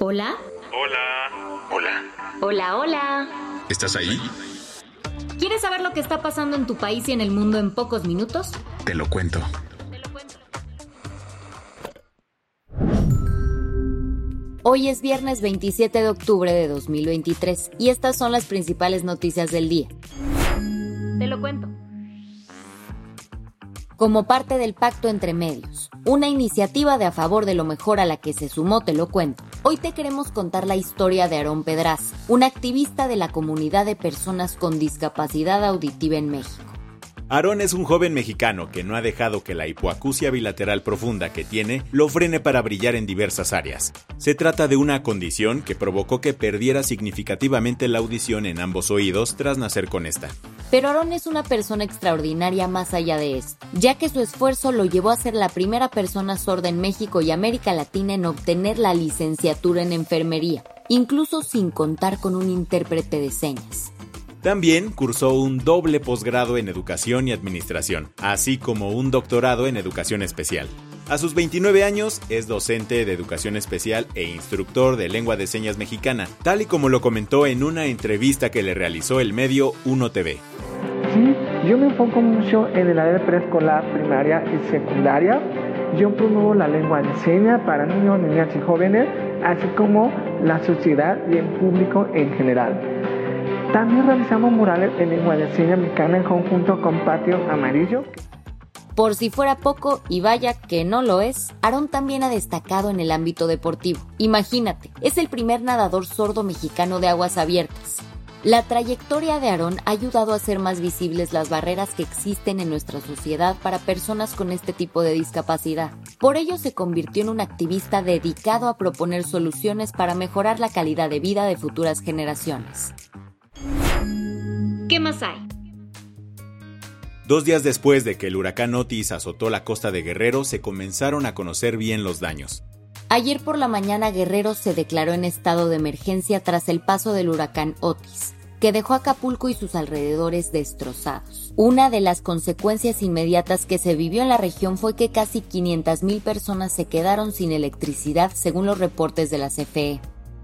Hola. Hola. Hola. Hola, hola. ¿Estás ahí? ¿Quieres saber lo que está pasando en tu país y en el mundo en pocos minutos? Te lo cuento. Hoy es viernes 27 de octubre de 2023 y estas son las principales noticias del día. Te lo cuento. Como parte del pacto entre medios, una iniciativa de a favor de lo mejor a la que se sumó Te lo cuento. Hoy te queremos contar la historia de Aarón Pedraz, un activista de la comunidad de personas con discapacidad auditiva en México. Aarón es un joven mexicano que no ha dejado que la hipoacusia bilateral profunda que tiene lo frene para brillar en diversas áreas. Se trata de una condición que provocó que perdiera significativamente la audición en ambos oídos tras nacer con esta. Pero Aarón es una persona extraordinaria más allá de esto, ya que su esfuerzo lo llevó a ser la primera persona sorda en México y América Latina en obtener la licenciatura en enfermería, incluso sin contar con un intérprete de señas. También cursó un doble posgrado en Educación y Administración, así como un doctorado en Educación Especial. A sus 29 años es docente de Educación Especial e instructor de lengua de señas mexicana, tal y como lo comentó en una entrevista que le realizó el medio Uno TV. Sí, yo me enfoco mucho en el área preescolar, primaria y secundaria. Yo promuevo la lengua de señas para niños, niñas y jóvenes, así como la sociedad y el público en general. También realizamos murales en lengua de señas mexicana en conjunto con Patio Amarillo. Por si fuera poco, y vaya que no lo es, Aarón también ha destacado en el ámbito deportivo. Imagínate, es el primer nadador sordo mexicano de aguas abiertas. La trayectoria de Aarón ha ayudado a hacer más visibles las barreras que existen en nuestra sociedad para personas con este tipo de discapacidad. Por ello se convirtió en un activista dedicado a proponer soluciones para mejorar la calidad de vida de futuras generaciones. ¿Qué más hay? Dos días después de que el huracán Otis azotó la costa de Guerrero, se comenzaron a conocer bien los daños. Ayer por la mañana Guerrero se declaró en estado de emergencia tras el paso del huracán Otis, que dejó Acapulco y sus alrededores destrozados. Una de las consecuencias inmediatas que se vivió en la región fue que casi 500.000 personas se quedaron sin electricidad según los reportes de la CFE.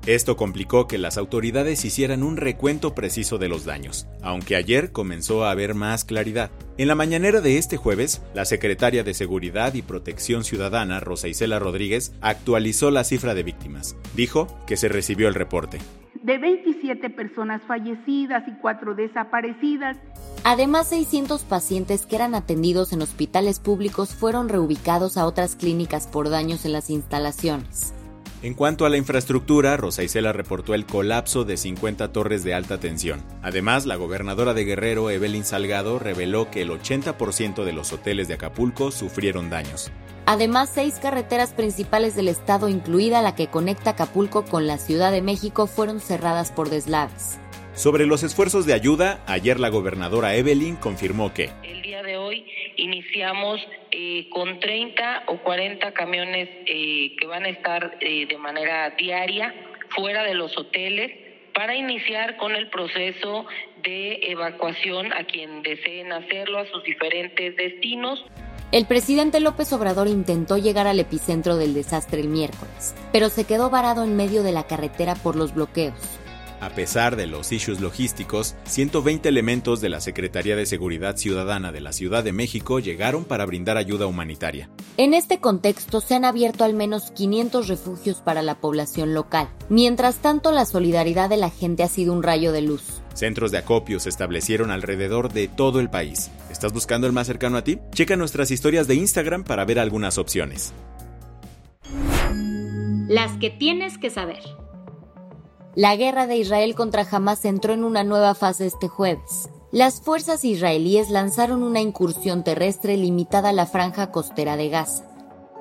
Esto complicó que las autoridades hicieran un recuento preciso de los daños, aunque ayer comenzó a haber más claridad. En la mañanera de este jueves, la secretaria de Seguridad y Protección Ciudadana, Rosa Isela Rodríguez, actualizó la cifra de víctimas. Dijo que se recibió el reporte. De 27 personas fallecidas y 4 desaparecidas. Además, 600 pacientes que eran atendidos en hospitales públicos fueron reubicados a otras clínicas por daños en las instalaciones. En cuanto a la infraestructura, Rosa Isela reportó el colapso de 50 torres de alta tensión. Además, la gobernadora de Guerrero, Evelyn Salgado, reveló que el 80% de los hoteles de Acapulco sufrieron daños. Además, seis carreteras principales del estado, incluida la que conecta Acapulco con la Ciudad de México, fueron cerradas por deslaves. Sobre los esfuerzos de ayuda, ayer la gobernadora Evelyn confirmó que el iniciamos eh, con 30 o 40 camiones eh, que van a estar eh, de manera diaria fuera de los hoteles para iniciar con el proceso de evacuación a quien deseen hacerlo a sus diferentes destinos. El presidente López Obrador intentó llegar al epicentro del desastre el miércoles, pero se quedó varado en medio de la carretera por los bloqueos. A pesar de los issues logísticos, 120 elementos de la Secretaría de Seguridad Ciudadana de la Ciudad de México llegaron para brindar ayuda humanitaria. En este contexto se han abierto al menos 500 refugios para la población local. Mientras tanto, la solidaridad de la gente ha sido un rayo de luz. Centros de acopio se establecieron alrededor de todo el país. ¿Estás buscando el más cercano a ti? Checa nuestras historias de Instagram para ver algunas opciones. Las que tienes que saber. La guerra de Israel contra Hamas entró en una nueva fase este jueves. las fuerzas israelíes lanzaron una incursión terrestre limitada a la franja costera de Gaza,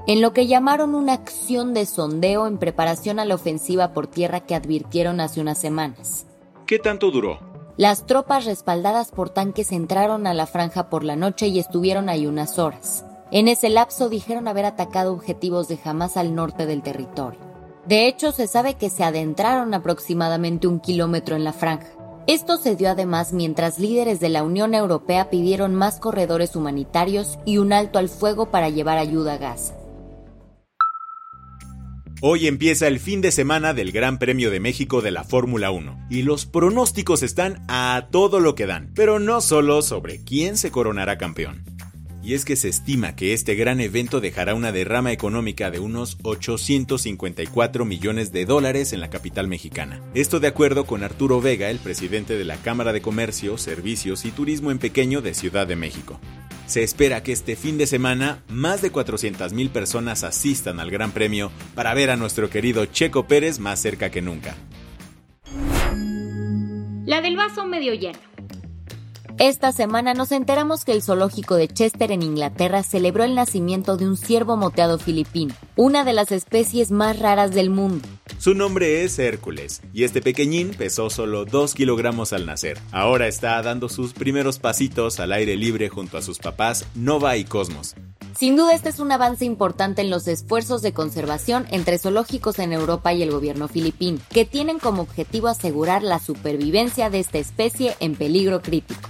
en lo que llamaron una acción de sondeo en preparación a la ofensiva por tierra que advirtieron hace unas semanas. ¿Qué tanto duró? Las tropas respaldadas por tanques entraron a la franja por la noche y estuvieron ahí unas horas. En ese lapso dijeron haber atacado objetivos de Hamas al norte del territorio. De hecho, se sabe que se adentraron aproximadamente un kilómetro en la franja. Esto se dio además mientras líderes de la Unión Europea pidieron más corredores humanitarios y un alto al fuego para llevar ayuda a Gaza. Hoy empieza el fin de semana del Gran Premio de México de la Fórmula 1 y los pronósticos están a todo lo que dan, pero no solo sobre quién se coronará campeón y es que se estima que este gran evento dejará una derrama económica de unos 854 millones de dólares en la capital mexicana. Esto de acuerdo con Arturo Vega, el presidente de la Cámara de Comercio, Servicios y Turismo en Pequeño de Ciudad de México. Se espera que este fin de semana más de 400.000 personas asistan al Gran Premio para ver a nuestro querido Checo Pérez más cerca que nunca. La del vaso medio lleno. Esta semana nos enteramos que el zoológico de Chester en Inglaterra celebró el nacimiento de un ciervo moteado filipino, una de las especies más raras del mundo. Su nombre es Hércules, y este pequeñín pesó solo 2 kilogramos al nacer. Ahora está dando sus primeros pasitos al aire libre junto a sus papás Nova y Cosmos. Sin duda este es un avance importante en los esfuerzos de conservación entre zoológicos en Europa y el gobierno filipino, que tienen como objetivo asegurar la supervivencia de esta especie en peligro crítico.